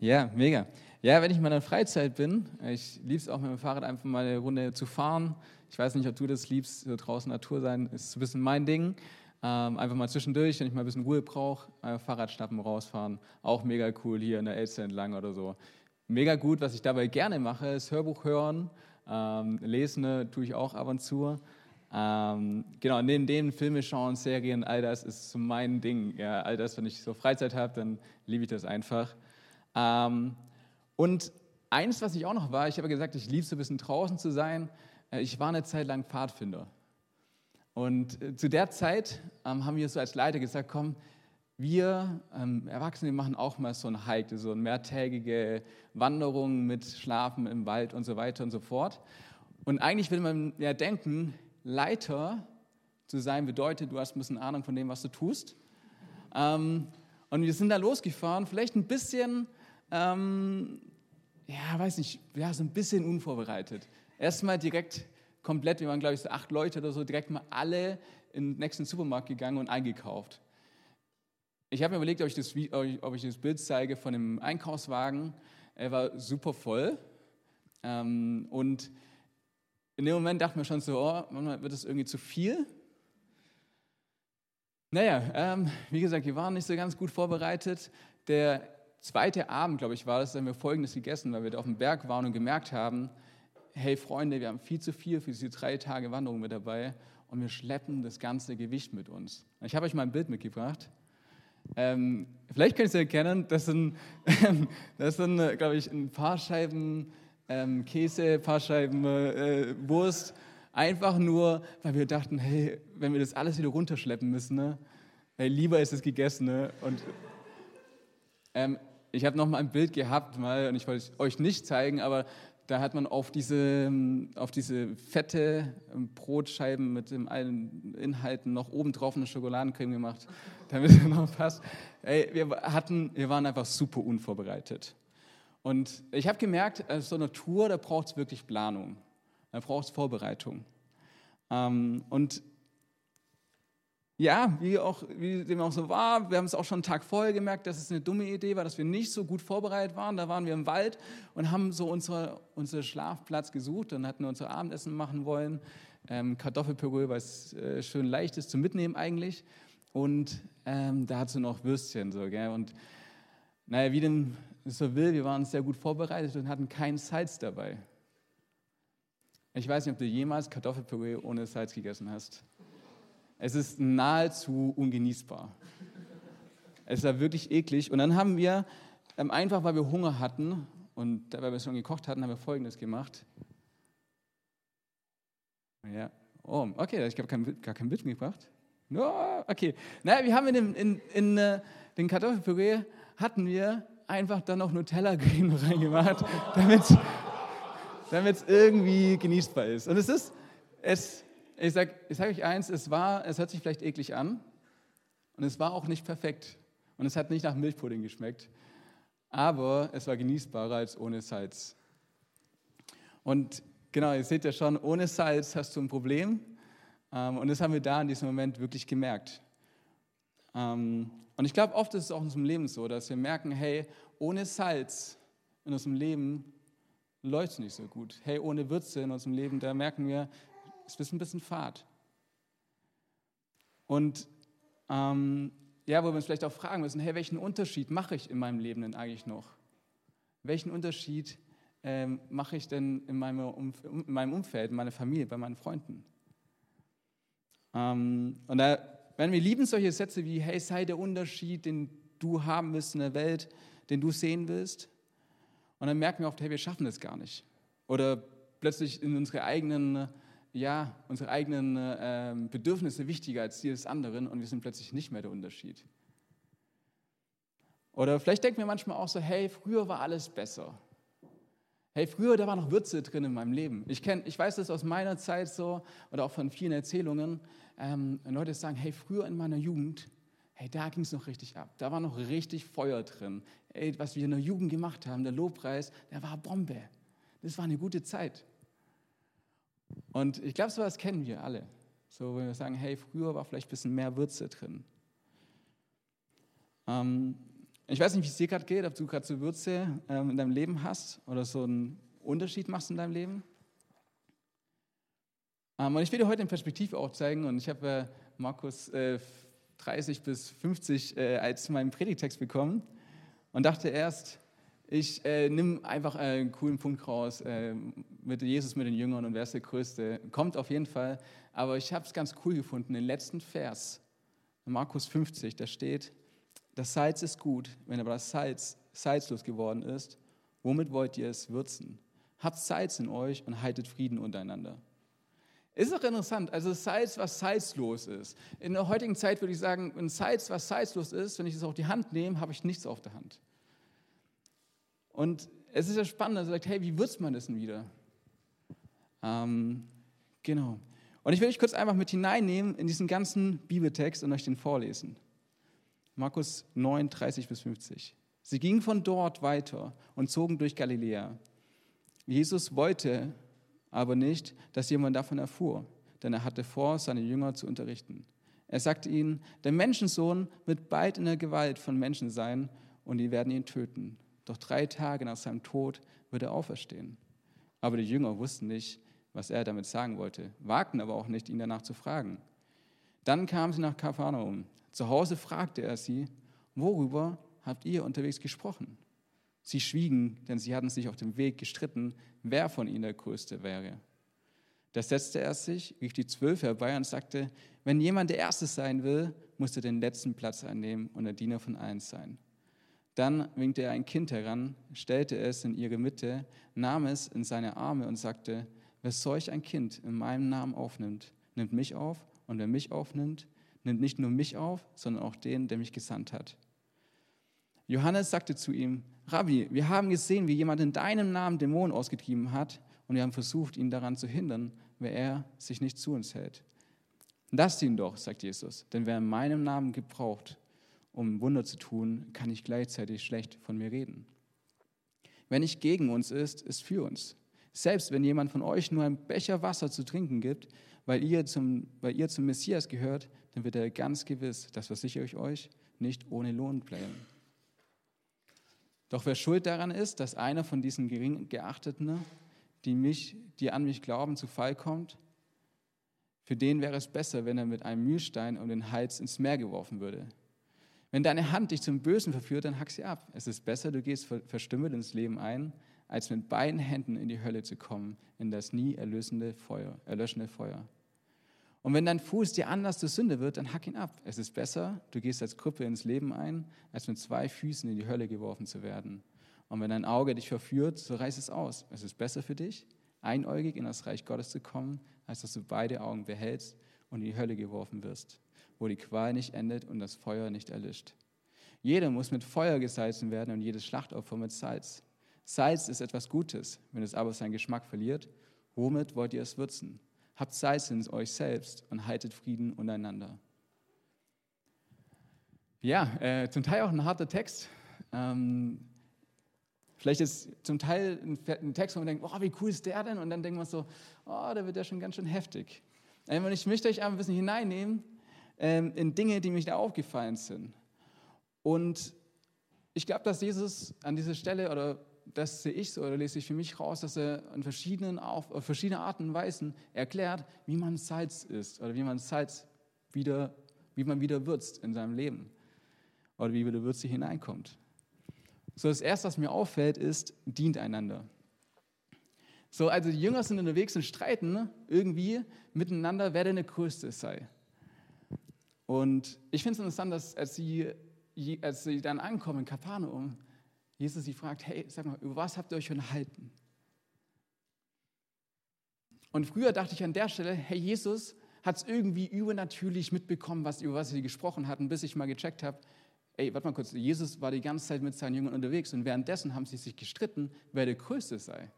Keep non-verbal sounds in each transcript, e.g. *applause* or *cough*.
Ja, mega. Ja, wenn ich in meiner Freizeit bin, ich liebe es auch mit dem Fahrrad einfach mal eine Runde zu fahren. Ich weiß nicht, ob du das liebst, so draußen Natur sein, ist ein bisschen mein Ding. Ähm, einfach mal zwischendurch, wenn ich mal ein bisschen Ruhe brauche, Fahrrad schnappen, rausfahren. Auch mega cool hier in der Elster entlang oder so. Mega gut, was ich dabei gerne mache, ist Hörbuch hören. Ähm, lesen ne, tue ich auch ab und zu. Ähm, genau, neben dem Filme schauen, Serien, all das ist so mein Ding. Ja, all das, wenn ich so Freizeit habe, dann liebe ich das einfach. Ähm, und eins, was ich auch noch war, ich habe gesagt, ich liebe es so ein bisschen draußen zu sein. Äh, ich war eine Zeit lang Pfadfinder. Und äh, zu der Zeit ähm, haben wir so als Leiter gesagt, komm, wir ähm, Erwachsene machen auch mal so ein Hike, so eine mehrtägige Wanderung mit Schlafen im Wald und so weiter und so fort. Und eigentlich will man ja denken, Leiter zu sein bedeutet, du hast ein bisschen Ahnung von dem, was du tust. Ähm, und wir sind da losgefahren, vielleicht ein bisschen, ähm, ja, weiß nicht, ja, so ein bisschen unvorbereitet. Erstmal direkt komplett, wir waren glaube ich so acht Leute oder so, direkt mal alle in den nächsten Supermarkt gegangen und eingekauft. Ich habe mir überlegt, ob ich, das, ob ich das Bild zeige von dem Einkaufswagen. Er war super voll. Ähm, und in dem Moment dachte mir schon so, oh, wird das irgendwie zu viel? Naja, ähm, wie gesagt, wir waren nicht so ganz gut vorbereitet. Der zweite Abend, glaube ich, war das, da haben wir Folgendes gegessen, weil wir da auf dem Berg waren und gemerkt haben, hey Freunde, wir haben viel zu viel für diese drei Tage Wanderung mit dabei und wir schleppen das ganze Gewicht mit uns. Ich habe euch mal ein Bild mitgebracht. Ähm, vielleicht könnt ihr es erkennen, das sind, *laughs* das sind glaube ich, ein paar Scheiben ähm, Käse, ein paar Scheiben äh, Wurst. Einfach nur, weil wir dachten, hey, wenn wir das alles wieder runterschleppen müssen, ne, hey, lieber ist es gegessen. Ne? Und ähm, ich habe noch mal ein Bild gehabt, mal, und ich wollte es euch nicht zeigen, aber da hat man auf diese, auf diese fette ähm, Brotscheiben mit dem allen Inhalten noch oben drauf eine Schokoladencreme gemacht, *laughs* damit es noch passt. Ey, wir, hatten, wir waren einfach super unvorbereitet. Und ich habe gemerkt, äh, so eine Tour, da braucht es wirklich Planung, da braucht es Vorbereitung. Ähm, und ja, wie, auch, wie dem auch so war, wir haben es auch schon einen Tag vorher gemerkt, dass es eine dumme Idee war, dass wir nicht so gut vorbereitet waren. Da waren wir im Wald und haben so unsere, unseren Schlafplatz gesucht und hatten unser Abendessen machen wollen. Ähm, Kartoffelpüree, was äh, schön leicht ist zum Mitnehmen eigentlich. Und ähm, dazu noch Würstchen. So, gell? Und naja, wie dem so will, wir waren sehr gut vorbereitet und hatten kein Salz dabei. Ich weiß nicht, ob du jemals Kartoffelpüree ohne Salz gegessen hast. Es ist nahezu ungenießbar. Es war wirklich eklig. Und dann haben wir, ähm, einfach weil wir Hunger hatten und weil wir schon gekocht hatten, haben wir Folgendes gemacht. Ja, oh, okay, ich habe kein, gar kein Bild mitgebracht. No, okay, naja, wir haben in, in, in, in äh, den Kartoffelpüree hatten wir einfach dann noch Nutella-Creme *laughs* reingemacht, damit es irgendwie genießbar ist. Und es ist, es, ich sage ich sag euch eins, es, war, es hört sich vielleicht eklig an und es war auch nicht perfekt und es hat nicht nach Milchpudding geschmeckt, aber es war genießbarer als ohne Salz. Und genau, ihr seht ja schon, ohne Salz hast du ein Problem ähm, und das haben wir da in diesem Moment wirklich gemerkt. Ähm, und ich glaube, oft ist es auch in unserem Leben so, dass wir merken, hey, ohne Salz in unserem Leben läuft es nicht so gut. Hey, ohne Würze in unserem Leben, da merken wir, es ist ein bisschen fad. Und ähm, ja, wo wir uns vielleicht auch fragen müssen, hey, welchen Unterschied mache ich in meinem Leben denn eigentlich noch? Welchen Unterschied ähm, mache ich denn in meinem, Umf in meinem Umfeld, in meiner Familie, bei meinen Freunden? Ähm, und da wenn wir lieben solche Sätze wie, hey, sei der Unterschied, den du haben willst in der Welt, den du sehen willst. Und dann merken wir oft, hey, wir schaffen das gar nicht. Oder plötzlich in unsere eigenen, ja, unsere eigenen äh, Bedürfnisse wichtiger als die des anderen und wir sind plötzlich nicht mehr der Unterschied. Oder vielleicht denken wir manchmal auch so, hey, früher war alles besser. Hey, früher, da war noch Würze drin in meinem Leben. Ich, kenn, ich weiß das aus meiner Zeit so oder auch von vielen Erzählungen ähm, Leute sagen, hey, früher in meiner Jugend, hey, da ging es noch richtig ab. Da war noch richtig Feuer drin. Ey, was wir in der Jugend gemacht haben, der Lobpreis, der war Bombe. Das war eine gute Zeit. Und ich glaube, so was kennen wir alle. So, wenn wir sagen, hey, früher war vielleicht ein bisschen mehr Würze drin. Ähm, Ich weiß nicht, wie es dir gerade geht, ob du gerade so Würze ähm, in deinem Leben hast oder so einen Unterschied machst in deinem Leben. Ähm, und ich will dir heute eine Perspektive auch zeigen und ich habe äh, Markus äh, 30 bis 50 äh, als meinen Predigtext bekommen und dachte erst, ich äh, nehme einfach einen coolen Punkt raus äh, mit Jesus, mit den Jüngern und wer ist der Größte. Kommt auf jeden Fall. Aber ich habe es ganz cool gefunden. Den letzten Vers, Markus 50, da steht, das Salz ist gut, wenn aber das Salz salzlos geworden ist, womit wollt ihr es würzen? Habt Salz in euch und haltet Frieden untereinander. Ist auch interessant, also Salz, was salzlos ist. In der heutigen Zeit würde ich sagen, ein Salz, was salzlos ist, wenn ich es auf die Hand nehme, habe ich nichts auf der Hand. Und es ist ja spannend, dass er sagt, hey, wie würzt man das denn wieder? Ähm, genau. Und ich will euch kurz einfach mit hineinnehmen in diesen ganzen Bibeltext und euch den vorlesen. Markus 9, 30 bis 50. Sie gingen von dort weiter und zogen durch Galiläa. Jesus wollte aber nicht, dass jemand davon erfuhr, denn er hatte vor, seine Jünger zu unterrichten. Er sagte ihnen, der Menschensohn wird bald in der Gewalt von Menschen sein und die werden ihn töten. Doch drei Tage nach seinem Tod wird er auferstehen. Aber die Jünger wussten nicht, was er damit sagen wollte, wagten aber auch nicht, ihn danach zu fragen. Dann kamen sie nach Kapharnaum. Zu Hause fragte er sie, worüber habt ihr unterwegs gesprochen? Sie schwiegen, denn sie hatten sich auf dem Weg gestritten, wer von ihnen der Größte wäre. Da setzte er sich, rief die Zwölf herbei und sagte, wenn jemand der Erste sein will, muss er den letzten Platz einnehmen und der Diener von allen sein. Dann winkte er ein Kind heran, stellte es in ihre Mitte, nahm es in seine Arme und sagte, wer solch ein Kind in meinem Namen aufnimmt, nimmt mich auf und wer mich aufnimmt, nimmt nicht nur mich auf, sondern auch den, der mich gesandt hat. Johannes sagte zu ihm, Rabbi, wir haben gesehen, wie jemand in deinem Namen Dämonen ausgetrieben hat und wir haben versucht, ihn daran zu hindern, wer er sich nicht zu uns hält. Lasst ihn doch, sagt Jesus, denn wer in meinem Namen gebraucht, um Wunder zu tun, kann ich gleichzeitig schlecht von mir reden. Wenn nicht gegen uns ist, ist für uns. Selbst wenn jemand von euch nur ein Becher Wasser zu trinken gibt, weil ihr zum, weil ihr zum Messias gehört, dann wird er ganz gewiss, das versichere ich euch, nicht ohne Lohn bleiben. Doch wer schuld daran ist, dass einer von diesen gering geachteten, die, mich, die an mich glauben, zu Fall kommt, für den wäre es besser, wenn er mit einem Mühlstein um den Hals ins Meer geworfen würde. Wenn deine Hand dich zum Bösen verführt, dann hack sie ab. Es ist besser, du gehst verstümmelt ins Leben ein, als mit beiden Händen in die Hölle zu kommen, in das nie erlösende Feuer, erlöschende Feuer. Und wenn dein Fuß dir anders zur Sünde wird, dann hack ihn ab. Es ist besser, du gehst als Krüppel ins Leben ein, als mit zwei Füßen in die Hölle geworfen zu werden. Und wenn dein Auge dich verführt, so reiß es aus. Es ist besser für dich, einäugig in das Reich Gottes zu kommen, als dass du beide Augen behältst und in die Hölle geworfen wirst wo die Qual nicht endet und das Feuer nicht erlischt. Jeder muss mit Feuer gesalzen werden und jedes Schlachtopfer mit Salz. Salz ist etwas Gutes, wenn es aber seinen Geschmack verliert, womit wollt ihr es würzen? Habt Salz in euch selbst und haltet Frieden untereinander. Ja, äh, zum Teil auch ein harter Text. Ähm, vielleicht ist zum Teil ein, ein, Text, wo man denkt, oh, wie cool ist der denn? Und dann denkt man so, oh, da wird der schon ganz schön heftig. Und ich möchte euch einfach ein bisschen hineinnehmen ähm, in Dinge, die mich da aufgefallen sind. Und ich glaube, dass Jesus an dieser Stelle, oder das sehe ich so, oder lese ich für mich raus, dass er in verschiedenen, auf, auf verschiedene Arten und Weisen erklärt, wie man Salz isst oder wie man Salz wieder, wie man wieder würzt in seinem Leben oder wie wieder Würze hineinkommt. So, das Erste, was mir auffällt, ist, dient einander. So, also die Jünger sind unterwegs und streiten irgendwie miteinander, wer denn der Größte sei. Und ich finde es interessant, dass als sie, als sie dann ankommen in Kapernaum, Jesus sie fragt, hey, sag mal, über was habt ihr euch unterhalten? Und früher dachte ich an der Stelle, hey, Jesus hat es irgendwie übernatürlich mitbekommen, was, über was sie gesprochen hatten, bis ich mal gecheckt habe, ey, warte mal kurz, Jesus war die ganze Zeit mit seinen Jüngern unterwegs und währenddessen haben sie sich gestritten, wer der Größte sei.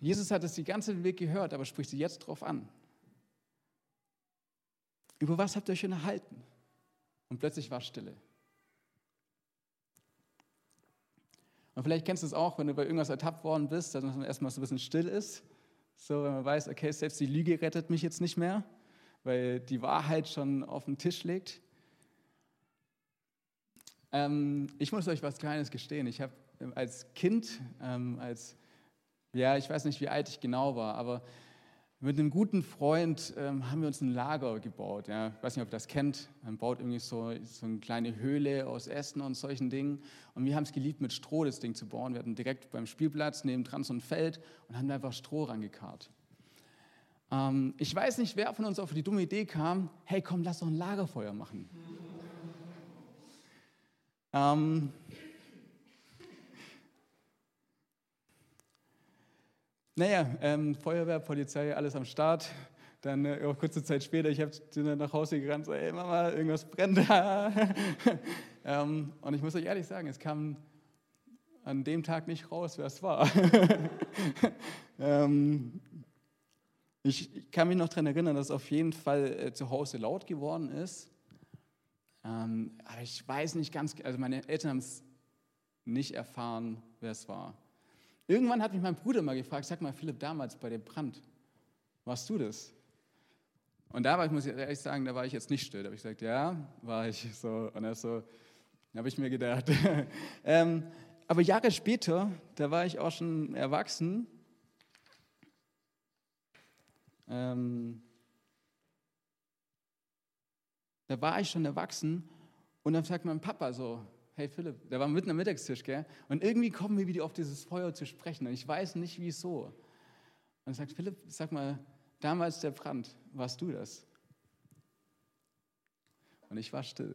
Jesus hat es die ganze Weg gehört, aber spricht sie jetzt drauf an. Über was habt ihr euch unterhalten? Und plötzlich war Stille. Und vielleicht kennst du es auch, wenn du bei irgendwas ertappt worden bist, dass man erstmal so ein bisschen still ist. So, wenn man weiß, okay, selbst die Lüge rettet mich jetzt nicht mehr, weil die Wahrheit schon auf dem Tisch liegt. Ähm, ich muss euch was Kleines gestehen. Ich habe ähm, als Kind, ähm, als, ja, ich weiß nicht, wie alt ich genau war, aber mit einem guten Freund ähm, haben wir uns ein Lager gebaut. Ja. Ich weiß nicht, ob ihr das kennt. Man baut irgendwie so, so eine kleine Höhle aus Ästen und solchen Dingen. Und wir haben es geliebt, mit Stroh das Ding zu bauen. Wir hatten direkt beim Spielplatz nebendran so ein Feld und haben einfach Stroh rangekarrt. Ähm, ich weiß nicht, wer von uns auf die dumme Idee kam, hey komm, lass doch ein Lagerfeuer machen. Ähm, naja, ähm, Feuerwehr, Polizei, alles am Start. Dann äh, kurze Zeit später, ich habe nach Hause gerannt, so, hey Mama, irgendwas brennt da. *laughs* ähm, und ich muss euch ehrlich sagen, es kam an dem Tag nicht raus, wer es war. *laughs* ähm, ich kann mich noch daran erinnern, dass es auf jeden Fall äh, zu Hause laut geworden ist. Ähm, aber ich weiß nicht ganz, also meine Eltern haben es nicht erfahren, wer es war. Irgendwann hat mich mein Bruder mal gefragt, sag mal Philipp, damals bei dem Brand, warst du das? Und da war ich, muss ich ehrlich sagen, da war ich jetzt nicht still. Da habe ich gesagt, ja, war ich so. Und er so, habe ich mir gedacht. *laughs* ähm, aber Jahre später, da war ich auch schon erwachsen. Ähm, da war ich schon erwachsen und dann sagt mein Papa so, hey Philipp, der war mitten am Mittagstisch, gell? Und irgendwie kommen wir wieder auf dieses Feuer zu sprechen und ich weiß nicht, wieso. Und er sagt, Philipp, sag mal, damals der Brand, warst du das? Und ich war still.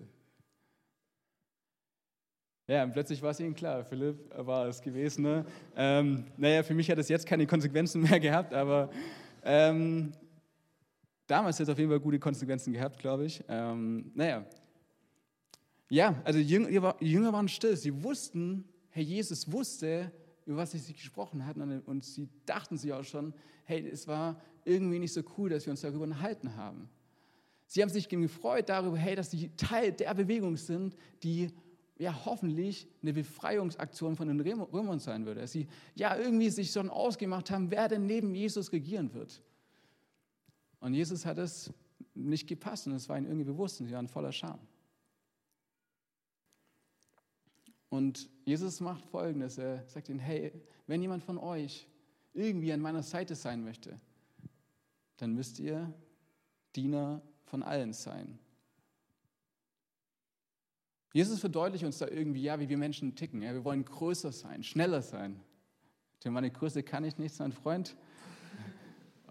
Ja, und plötzlich war es ihm klar, Philipp war es gewesen. Ne? Ähm, naja, für mich hat es jetzt keine Konsequenzen mehr gehabt, aber ähm, damals hat es auf jeden Fall gute Konsequenzen gehabt, glaube ich. Ähm, naja, ja, also die Jünger waren still. Sie wussten, Herr Jesus wusste, über was sie gesprochen hatten und sie dachten sich auch schon, hey, es war irgendwie nicht so cool, dass wir uns darüber unterhalten haben. Sie haben sich gefreut darüber, hey, dass sie Teil der Bewegung sind, die ja hoffentlich eine Befreiungsaktion von den Römern sein würde. Dass sie ja irgendwie sich schon ausgemacht haben, wer denn neben Jesus regieren wird. Und Jesus hat es nicht gepasst und es war ihnen irgendwie bewusst und sie waren voller Scham. Und Jesus macht Folgendes, er sagt ihnen, hey, wenn jemand von euch irgendwie an meiner Seite sein möchte, dann müsst ihr Diener von allen sein. Jesus verdeutlicht uns da irgendwie, ja, wie wir Menschen ticken. Ja, wir wollen größer sein, schneller sein. Denn meine Größe kann ich nicht, mein Freund.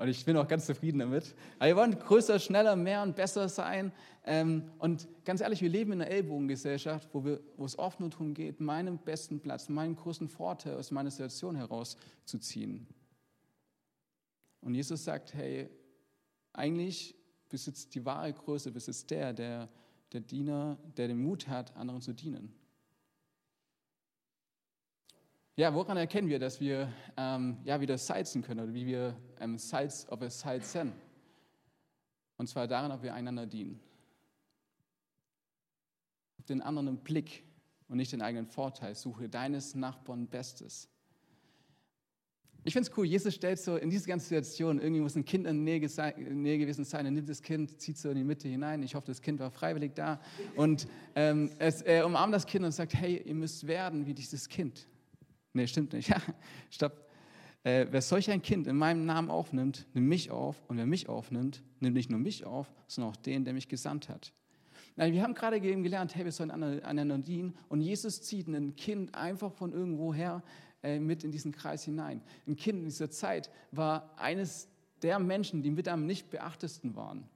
Und ich bin auch ganz zufrieden damit. Aber wir wollen größer, schneller, mehr und besser sein. Ähm, und ganz ehrlich, wir leben in einer Ellbogengesellschaft, wo, wir, wo es oft nur darum geht, meinen besten Platz, meinen größten Vorteil aus meiner Situation herauszuziehen. Und Jesus sagt, hey, eigentlich besitzt die wahre Größe, besitzt der, der, der Diener, der den Mut hat, anderen zu dienen. Ja, woran erkennen wir, dass wir ähm, ja, wieder salzen können oder wie wir ähm, Salz, ob wir salzen? Und zwar daran, ob wir einander dienen. Den anderen im Blick und nicht den eigenen Vorteil. Suche deines Nachbarn Bestes. Ich finde es cool, Jesus stellt so in diese ganze Situation, irgendwie muss ein Kind in der Nähe, gewesen sein, er nimmt das Kind, zieht so in die Mitte hinein. Ich hoffe, das Kind war freiwillig da. Und ähm, es, er umarmt das Kind und sagt, hey, ihr müsst werden wie dieses Kind. Nee, stimmt nicht. *laughs* Stopp. Äh, wer solch ein Kind in meinem Namen aufnimmt, nimmt mich auf. Und wer mich aufnimmt, nimmt nicht nur mich auf, sondern auch den, der mich gesandt hat. Na, wir haben gerade eben gelernt, hey, wir sollen einander dienen. Und Jesus zieht ein Kind einfach von irgendwoher äh, mit in diesen Kreis hinein. Ein Kind in dieser Zeit war eines der Menschen, die mit am nicht beachtesten waren.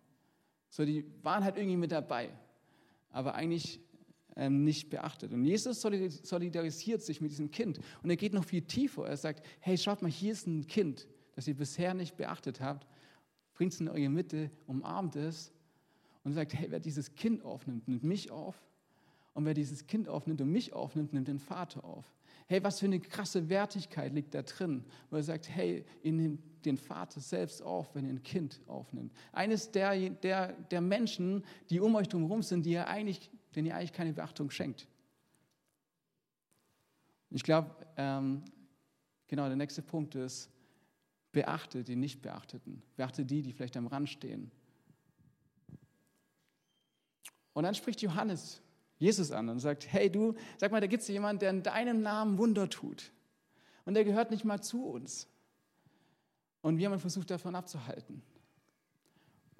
So, die waren halt irgendwie mit dabei. Aber eigentlich nicht beachtet. Und Jesus solidarisiert sich mit diesem Kind und er geht noch viel tiefer. Er sagt, hey, schaut mal, hier ist ein Kind, das ihr bisher nicht beachtet habt, bringt es in eure Mitte, umarmt es und sagt, hey, wer dieses Kind aufnimmt, nimmt mich auf. Und wer dieses Kind aufnimmt und mich aufnimmt, nimmt den Vater auf. Hey, was für eine krasse Wertigkeit liegt da drin, wo er sagt, hey, ihr nehmt den Vater selbst auf, wenn ihr ein Kind aufnimmt. Eines der, der, der Menschen, die um euch drumherum sind, die ihr eigentlich denen ihr eigentlich keine Beachtung schenkt. Ich glaube, ähm, genau, der nächste Punkt ist, beachte die Nicht-Beachteten. Beachte die, die vielleicht am Rand stehen. Und dann spricht Johannes Jesus an und sagt, hey du, sag mal, da gibt es jemanden, der in deinem Namen Wunder tut. Und der gehört nicht mal zu uns. Und wir haben versucht, davon abzuhalten.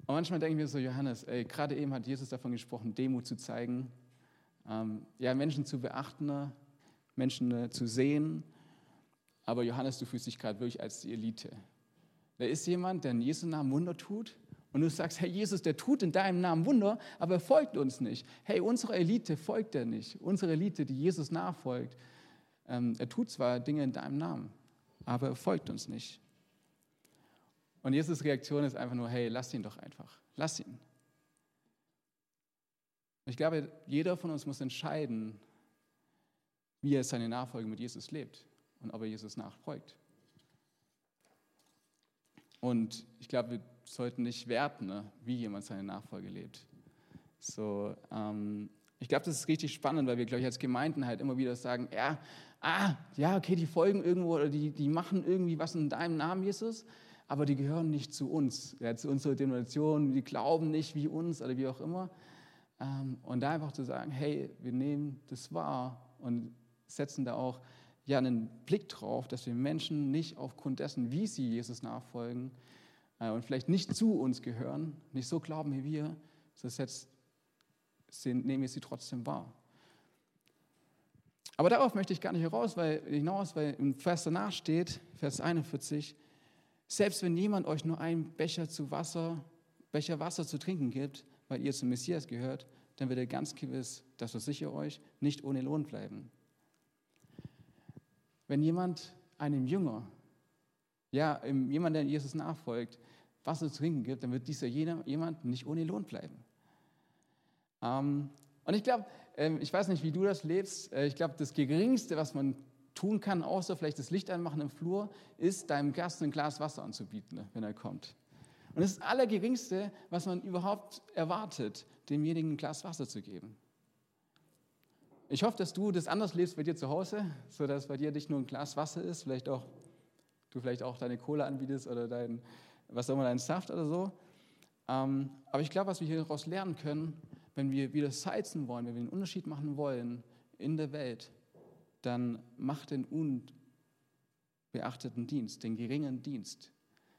Und manchmal denken wir so, Johannes, ey, gerade eben hat Jesus davon gesprochen, Demut zu zeigen, ähm, ja, Menschen zu beachten, Menschen äh, zu sehen. Aber Johannes, du fühlst dich gerade wirklich als die Elite. Da ist jemand, der in Jesu Namen Wunder tut und du sagst, hey Jesus, der tut in deinem Namen Wunder, aber er folgt uns nicht. Hey, unsere Elite folgt er nicht. Unsere Elite, die Jesus nachfolgt, ähm, er tut zwar Dinge in deinem Namen, aber er folgt uns nicht. Und Jesus' Reaktion ist einfach nur, hey, lass ihn doch einfach. Lass ihn. Ich glaube, jeder von uns muss entscheiden, wie er seine Nachfolge mit Jesus lebt und ob er Jesus nachfolgt. Und ich glaube, wir sollten nicht werten, ne, wie jemand seine Nachfolge lebt. So, ähm, ich glaube, das ist richtig spannend, weil wir, glaube ich, als Gemeinden halt immer wieder sagen, ja, ah, ja, okay, die folgen irgendwo oder die, die machen irgendwie was in deinem Namen, Jesus, aber die gehören nicht zu uns, ja, zu unserer Denomination, die glauben nicht wie uns oder wie auch immer. Ähm, und da einfach zu sagen, hey, wir nehmen das wahr und setzen da auch ja, einen Blick drauf, dass wir Menschen nicht aufgrund dessen, wie sie Jesus nachfolgen äh, und vielleicht nicht zu uns gehören, nicht so glauben wie wir, so setzt, nehmen wir sie trotzdem wahr. Aber darauf möchte ich gar nicht heraus, weil, hinaus, weil im Vers danach steht, Vers 41, selbst wenn jemand euch nur einen Becher zu Wasser, Becher Wasser zu trinken gibt, weil ihr zum Messias gehört, dann wird er ganz gewiss, das versichere euch, nicht ohne Lohn bleiben. Wenn jemand einem Jünger, ja, jemand, der Jesus nachfolgt, Wasser zu trinken gibt, dann wird dieser jemand nicht ohne Lohn bleiben. Ähm, und ich glaube, ähm, ich weiß nicht, wie du das lebst, äh, ich glaube, das Geringste, was man tun kann, außer vielleicht das Licht anmachen im Flur, ist deinem Gast ein Glas Wasser anzubieten, wenn er kommt. Und das ist das Allergeringste, was man überhaupt erwartet, demjenigen ein Glas Wasser zu geben. Ich hoffe, dass du das anders lebst bei dir zu Hause, sodass bei dir nicht nur ein Glas Wasser ist, vielleicht auch du vielleicht auch deine Kohle anbietest oder dein, was auch immer, deinen Saft oder so. Ähm, aber ich glaube, was wir hieraus lernen können, wenn wir wieder salzen wollen, wenn wir einen Unterschied machen wollen in der Welt, dann mach den unbeachteten Dienst, den geringen Dienst.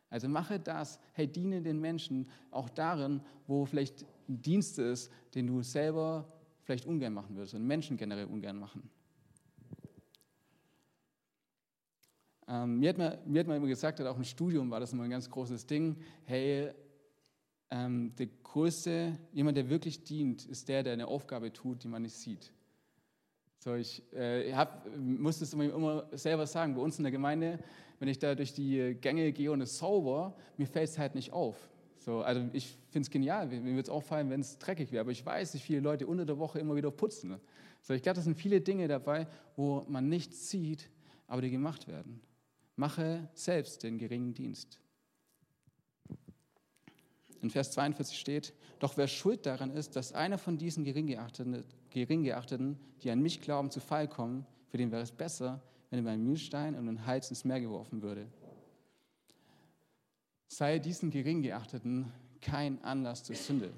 Also mache das, hey, diene den Menschen auch darin, wo vielleicht ein Dienst ist, den du selber vielleicht ungern machen würdest und Menschen generell ungern machen. Ähm, mir, hat man, mir hat man immer gesagt, auch im Studium war das immer ein ganz großes Ding, hey, ähm, der größte, jemand, der wirklich dient, ist der, der eine Aufgabe tut, die man nicht sieht. So, ich äh, hab, muss das immer, selber sagen, bei uns in der Gemeinde, wenn ich da durch die Gänge gehe und es sauber, mir fällt es halt nicht auf. So, also ich finde es genial, mir würde es auffallen, wenn es dreckig wäre, aber ich weiß, wie viele Leute unter der Woche immer wieder putzen. So, ich glaube, das sind viele Dinge dabei, wo man nichts sieht, aber die gemacht werden. Mache selbst den geringen Dienst. In Vers 42 steht, doch wer schuld daran ist, dass einer von diesen Geringgeachteten, Geringgeachteten, die an mich glauben, zu Fall kommen, für den wäre es besser, wenn er bei einem Mühlstein und einen Hals ins Meer geworfen würde. Sei diesen Geringgeachteten kein Anlass zur Sünde.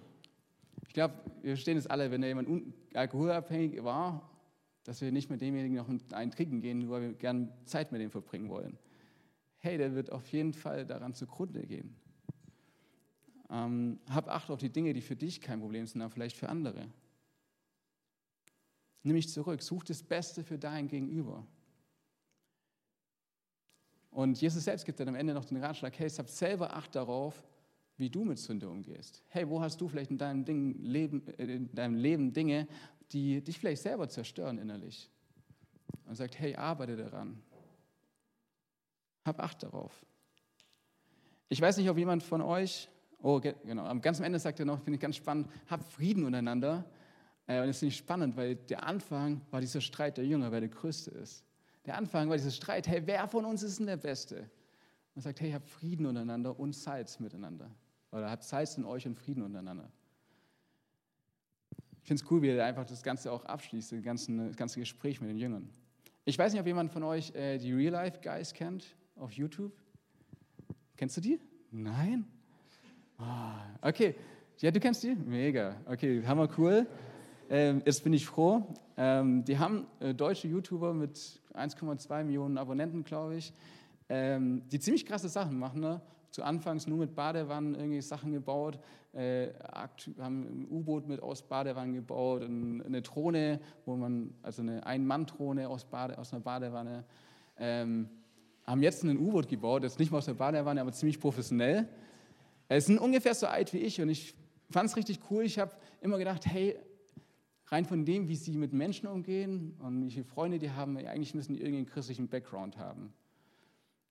Ich glaube, wir verstehen es alle, wenn jemand alkoholabhängig war, dass wir nicht mit demjenigen noch einen trinken gehen, weil wir gerne Zeit mit ihm verbringen wollen. Hey, der wird auf jeden Fall daran zugrunde gehen. Ähm, hab Acht auf die Dinge, die für dich kein Problem sind, aber vielleicht für andere. Nimm mich zurück, such das Beste für dein Gegenüber. Und Jesus selbst gibt dann am Ende noch den Ratschlag, hey, hab selber Acht darauf, wie du mit Sünde umgehst. Hey, wo hast du vielleicht in deinem, Ding, Leben, äh, in deinem Leben Dinge, die dich vielleicht selber zerstören innerlich? Und sagt, hey, arbeite daran. Hab Acht darauf. Ich weiß nicht, ob jemand von euch Oh, genau. Am ganz Ende sagt er noch, finde ich ganz spannend, habt Frieden untereinander. Äh, und das finde ich spannend, weil der Anfang war dieser Streit der Jünger, wer der Größte ist. Der Anfang war dieser Streit, hey, wer von uns ist denn der Beste? Und er sagt, hey, habt Frieden untereinander und Salz miteinander. Oder habt Salz in euch und Frieden untereinander. Ich finde es cool, wie er einfach das Ganze auch abschließt, das ganze, das ganze Gespräch mit den Jüngern. Ich weiß nicht, ob jemand von euch äh, die Real Life Guys kennt auf YouTube. Kennst du die? Nein? Ah, okay. Ja, du kennst die? Mega. Okay, hammer cool. ähm, jetzt bin ich froh. Ähm, die haben äh, deutsche YouTuber mit 1,2 Millionen Abonnenten, glaube ich, ähm, die ziemlich krasse Sachen machen. Ne? Zu Anfangs nur mit Badewannen irgendwie Sachen gebaut, äh, haben ein U-Boot mit aus Badewannen gebaut, ein, eine Drohne, wo man, also eine Ein-Mann-Drohne aus, Bade, aus einer Badewanne. Ähm, haben jetzt ein U-Boot gebaut, jetzt nicht mal aus der Badewanne, aber ziemlich professionell. Es sind ungefähr so alt wie ich und ich fand es richtig cool. Ich habe immer gedacht, hey, rein von dem, wie sie mit Menschen umgehen und wie viele Freunde die haben, eigentlich müssen die irgendwie einen christlichen Background haben.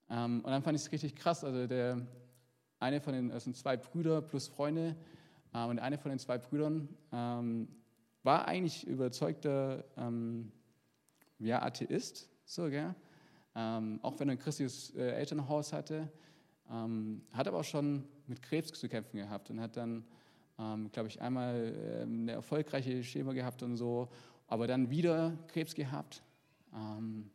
Ähm, und dann fand ich es richtig krass. Also der eine von den, sind zwei Brüder plus Freunde, äh, und einer von den zwei Brüdern ähm, war eigentlich überzeugter ähm, ja, Atheist, so, gell? Ähm, auch wenn er ein christliches äh, Elternhaus hatte, ähm, hat aber auch schon mit Krebs zu kämpfen gehabt und hat dann ähm, glaube ich, einmal ähm, eine erfolgreiche Schema gehabt und so, aber dann wieder Krebs gehabt ähm,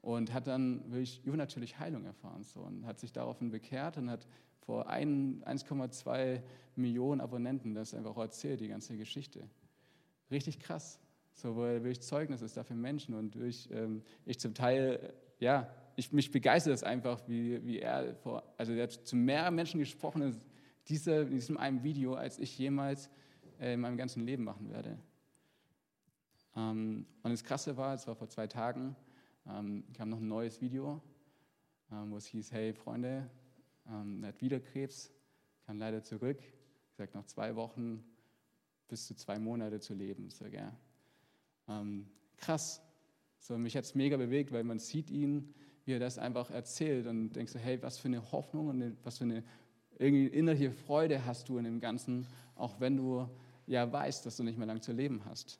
und hat dann wirklich übernatürlich Heilung erfahren so, und hat sich daraufhin bekehrt und hat vor 1,2 Millionen Abonnenten das einfach erzählt, die ganze Geschichte. Richtig krass. So, er wirklich Zeugnis ist dafür Menschen und durch, ähm, ich zum Teil, ja, ich, mich begeistert es einfach, wie, wie er vor, also er hat zu mehr Menschen gesprochen, diese, in diesem einen Video, als ich jemals äh, in meinem ganzen Leben machen werde. Ähm, und das Krasse war, es war vor zwei Tagen, ähm, kam noch ein neues Video, ähm, wo es hieß, hey Freunde, er hat wieder Krebs, kann leider zurück, sagt noch zwei Wochen bis zu zwei Monate zu leben. So, gell? Ähm, krass. So, mich hat es mega bewegt, weil man sieht ihn, wie er das einfach erzählt und denkt so, hey, was für eine Hoffnung und was für eine irgendwie innerliche Freude hast du in dem Ganzen, auch wenn du ja weißt, dass du nicht mehr lang zu leben hast.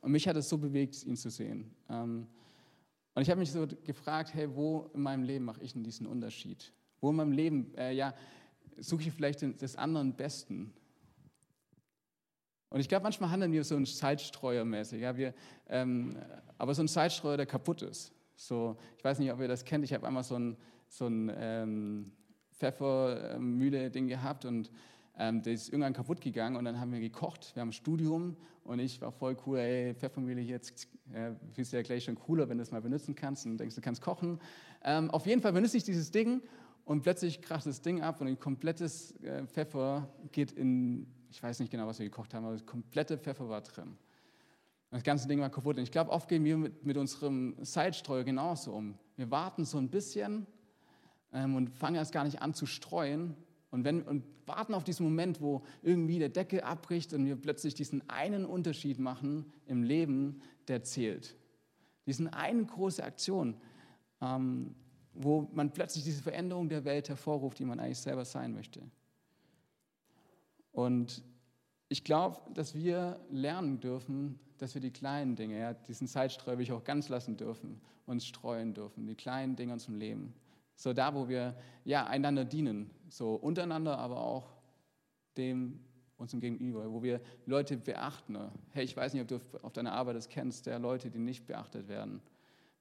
Und mich hat es so bewegt, ihn zu sehen. Ähm, und ich habe mich so gefragt, hey, wo in meinem Leben mache ich denn diesen Unterschied? Wo in meinem Leben, äh, ja, suche ich vielleicht des anderen Besten? Und ich glaube, manchmal handeln wir so ein Zeitstreuer-mäßig. Ja, wir, ähm, aber so ein Zeitstreuer, der kaputt ist. So, ich weiß nicht, ob ihr das kennt. Ich habe einmal so ein, so ein ähm, Pfeffermühle-Ding gehabt und ähm, das ist irgendwann kaputt gegangen und dann haben wir gekocht. Wir haben ein Studium und ich war voll cool, ey, Pfeffermühle jetzt, äh, du ja gleich schon cooler, wenn du es mal benutzen kannst und denkst, du kannst kochen. Ähm, auf jeden Fall benutze ich dieses Ding und plötzlich kracht das Ding ab und ein komplettes äh, Pfeffer geht in, ich weiß nicht genau, was wir gekocht haben, aber das komplette Pfeffer war drin. Das ganze Ding war kaputt. Und ich glaube, oft gehen wir mit, mit unserem Seitstreuer genauso um. Wir warten so ein bisschen ähm, und fangen erst gar nicht an zu streuen und, wenn, und warten auf diesen Moment, wo irgendwie der Deckel abbricht und wir plötzlich diesen einen Unterschied machen im Leben, der zählt. Diesen eine große Aktion, ähm, wo man plötzlich diese Veränderung der Welt hervorruft, die man eigentlich selber sein möchte. Und ich glaube, dass wir lernen dürfen, dass wir die kleinen Dinge, ja, diesen Zeitstreu will ich auch ganz lassen dürfen, uns streuen dürfen, die kleinen Dinge zum Leben. So da, wo wir ja, einander dienen, so untereinander, aber auch dem unserem Gegenüber, wo wir Leute beachten. Hey, ich weiß nicht, ob du auf deiner Arbeit das kennst, der Leute, die nicht beachtet werden,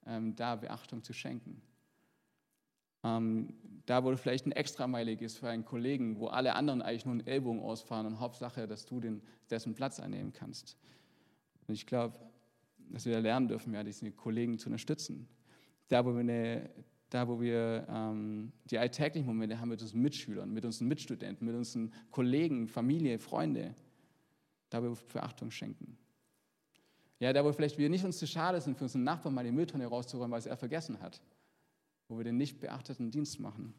ähm, da Beachtung zu schenken. Ähm, da, wo du vielleicht ein Extrameilig ist für einen Kollegen, wo alle anderen eigentlich nur einen Ellbogen ausfahren und Hauptsache, dass du den, dessen Platz einnehmen kannst. Und ich glaube, dass wir lernen dürfen, ja, diese Kollegen zu unterstützen. Da, wo wir eine da wo wir ähm, die alltäglichen Momente haben mit unseren Mitschülern, mit unseren Mitstudenten, mit unseren Kollegen, Familie, Freunde, da wo wir Beachtung schenken. Ja, da wo vielleicht wir nicht uns zu schade sind, für unseren Nachbarn mal die Mülltonne rauszuräumen, weil es er vergessen hat, wo wir den nicht beachteten Dienst machen.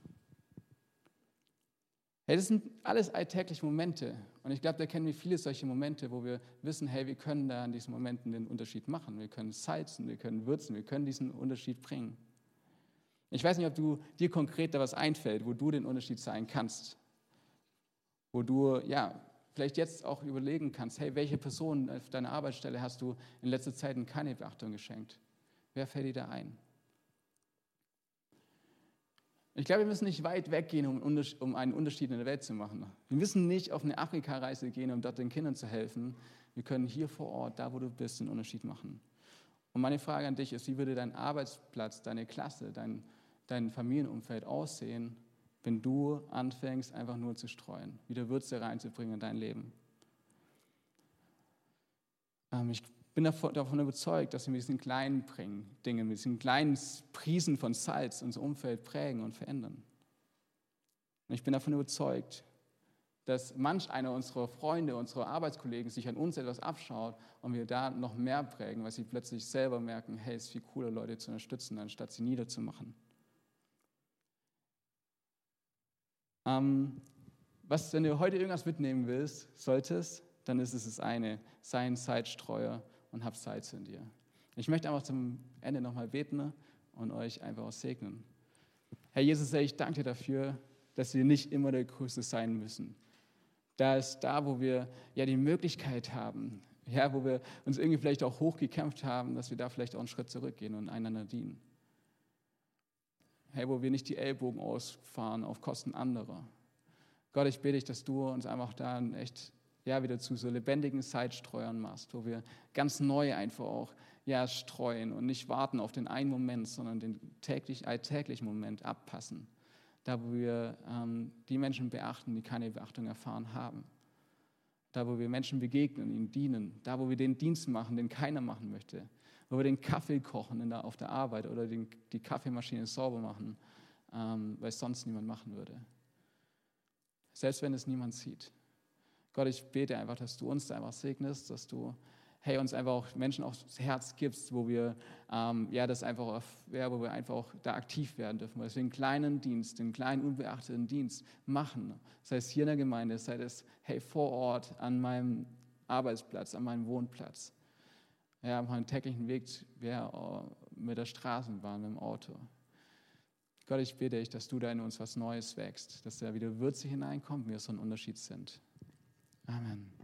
Hey, das sind alles alltägliche Momente. Und ich glaube, da kennen wir viele solche Momente, wo wir wissen, hey, wir können da in diesen Momenten den Unterschied machen. Wir können salzen, wir können würzen, wir können diesen Unterschied bringen. Ich weiß nicht, ob du dir konkret da was einfällt, wo du den Unterschied sein kannst. Wo du, ja, vielleicht jetzt auch überlegen kannst, hey, welche Person auf deiner Arbeitsstelle hast du in letzter Zeit keine Beachtung geschenkt? Wer fällt dir da ein? Ich glaube, wir müssen nicht weit weggehen, um einen Unterschied in der Welt zu machen. Wir müssen nicht auf eine Afrika-Reise gehen, um dort den Kindern zu helfen. Wir können hier vor Ort, da wo du bist, einen Unterschied machen. Und meine Frage an dich ist, wie würde dein Arbeitsplatz, deine Klasse, dein dein Familienumfeld aussehen, wenn du anfängst, einfach nur zu streuen, wieder Würze reinzubringen in dein Leben. Ähm, ich bin davon überzeugt, dass wir mit diesen kleinen Dingen, mit diesen kleinen Prisen von Salz unser Umfeld prägen und verändern. Und ich bin davon überzeugt, dass manch einer unserer Freunde, unserer Arbeitskollegen sich an uns etwas abschaut und wir da noch mehr prägen, weil sie plötzlich selber merken, hey, es ist viel cooler, Leute zu unterstützen, anstatt sie niederzumachen. Ähm, was, wenn du heute irgendwas mitnehmen willst, solltest, dann ist es das eine, sei ein Zeitstreuer und hab Salz in dir. Ich möchte einfach zum Ende nochmal beten und euch einfach auch segnen. Herr Jesus, ich danke dir dafür, dass wir nicht immer der Größte sein müssen. Da ist da, wo wir ja die Möglichkeit haben, ja, wo wir uns irgendwie vielleicht auch hochgekämpft haben, dass wir da vielleicht auch einen Schritt zurückgehen und einander dienen. Hey, wo wir nicht die Ellbogen ausfahren auf Kosten anderer. Gott, ich bitte dich, dass du uns einfach da echt ja, wieder zu so lebendigen Zeitstreuern machst, wo wir ganz neu einfach auch ja, streuen und nicht warten auf den einen Moment, sondern den täglich, alltäglichen Moment abpassen. Da, wo wir ähm, die Menschen beachten, die keine Beachtung erfahren haben. Da, wo wir Menschen begegnen, ihnen dienen. Da, wo wir den Dienst machen, den keiner machen möchte. Wo wir den Kaffee kochen der, auf der Arbeit oder den, die Kaffeemaschine sauber machen, ähm, weil es sonst niemand machen würde. Selbst wenn es niemand sieht. Gott, ich bete einfach, dass du uns da einfach segnest, dass du hey, uns einfach auch Menschen aufs Herz gibst, wo wir ähm, ja, das einfach, ja, wo wir einfach auch da aktiv werden dürfen, weil wir einen kleinen Dienst, einen kleinen unbeachteten Dienst machen, sei es hier in der Gemeinde, sei es hey, vor Ort, an meinem Arbeitsplatz, an meinem Wohnplatz, ja, auf meinem täglichen Weg ja, mit der Straßenbahn, mit dem Auto. Gott, ich bitte dich, dass du da in uns was Neues wächst, dass da wieder Würze hineinkommt, wir so ein Unterschied sind. Amen.